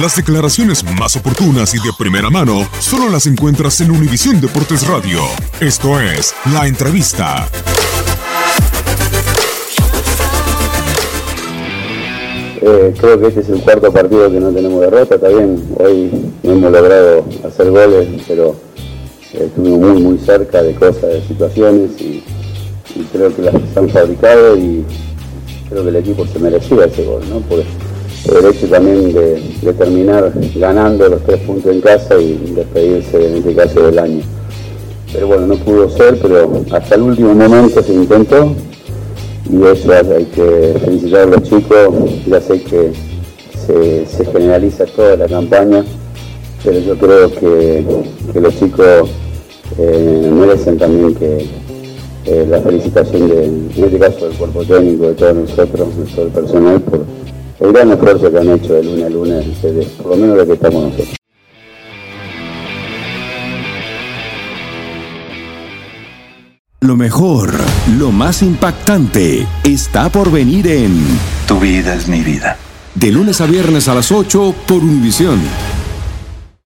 Las declaraciones más oportunas y de primera mano solo las encuentras en Univisión Deportes Radio. Esto es La Entrevista. Eh, creo que este es el cuarto partido que no tenemos derrota, está bien, hoy no hemos logrado hacer goles, pero eh, estuvimos muy muy cerca de cosas, de situaciones y, creo que las han fabricado y creo que el equipo se merecía ese gol, ¿no? Por el hecho también de, terminar ganando los tres puntos en casa y despedirse en este caso del año. Pero bueno, no pudo ser, pero hasta el último momento se intentó y eso hay que felicitar a los chicos, ya sé que se, generaliza toda la campaña, pero yo creo que, que los chicos eh, merecen también que eh, la felicitación de, en este caso del cuerpo técnico, de todos nosotros, de todo el personal, por el gran esfuerzo que han hecho de lunes a lunes, por lo menos de que estamos nosotros. Lo mejor, lo más impactante, está por venir en Tu vida es mi vida. De lunes a viernes a las 8 por Univisión.